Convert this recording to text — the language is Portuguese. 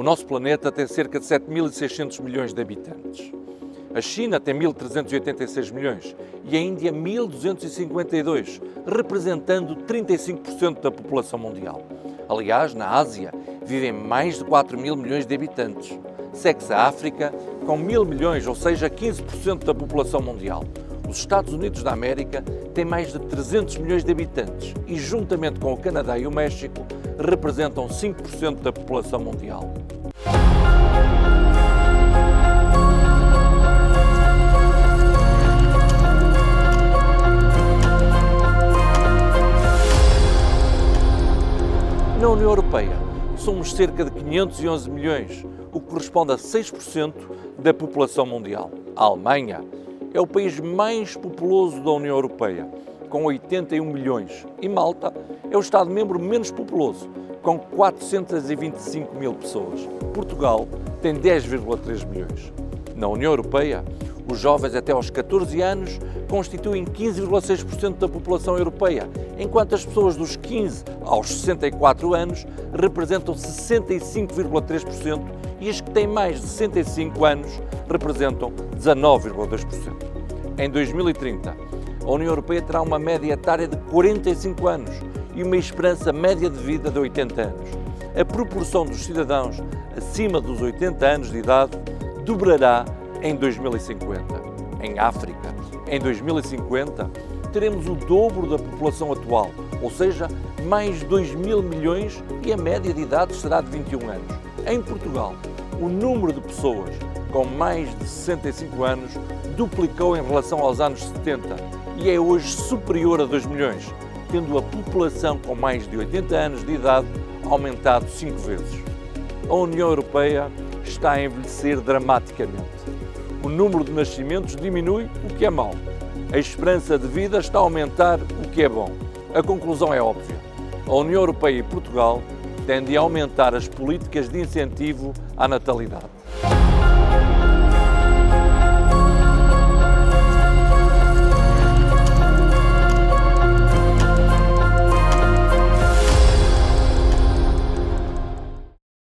O nosso planeta tem cerca de 7.600 milhões de habitantes. A China tem 1.386 milhões e a Índia 1.252, representando 35% da população mundial. Aliás, na Ásia vivem mais de 4 mil milhões de habitantes. Segue-se a África com mil milhões, ou seja, 15% da população mundial. Os Estados Unidos da América têm mais de 300 milhões de habitantes e, juntamente com o Canadá e o México, representam 5% da população mundial. Na União Europeia, somos cerca de 511 milhões, o que corresponde a 6% da população mundial. A Alemanha é o país mais populoso da União Europeia, com 81 milhões, e Malta é o Estado-membro menos populoso, com 425 mil pessoas. Portugal tem 10,3 milhões. Na União Europeia, os jovens até aos 14 anos constituem 15,6% da população europeia, enquanto as pessoas dos 15 aos 64 anos representam 65,3% e as que têm mais de 65 anos representam 19,2%. Em 2030, a União Europeia terá uma média etária de 45 anos e uma esperança média de vida de 80 anos. A proporção dos cidadãos acima dos 80 anos de idade dobrará em 2050. Em África, em 2050, teremos o dobro da população atual, ou seja, mais 2 mil milhões e a média de idade será de 21 anos. Em Portugal, o número de pessoas com mais de 65 anos duplicou em relação aos anos 70 e é hoje superior a 2 milhões, tendo a população com mais de 80 anos de idade aumentado 5 vezes. A União Europeia está a envelhecer dramaticamente o número de nascimentos diminui, o que é mau. A esperança de vida está a aumentar, o que é bom. A conclusão é óbvia. A União Europeia e Portugal tendem a aumentar as políticas de incentivo à natalidade.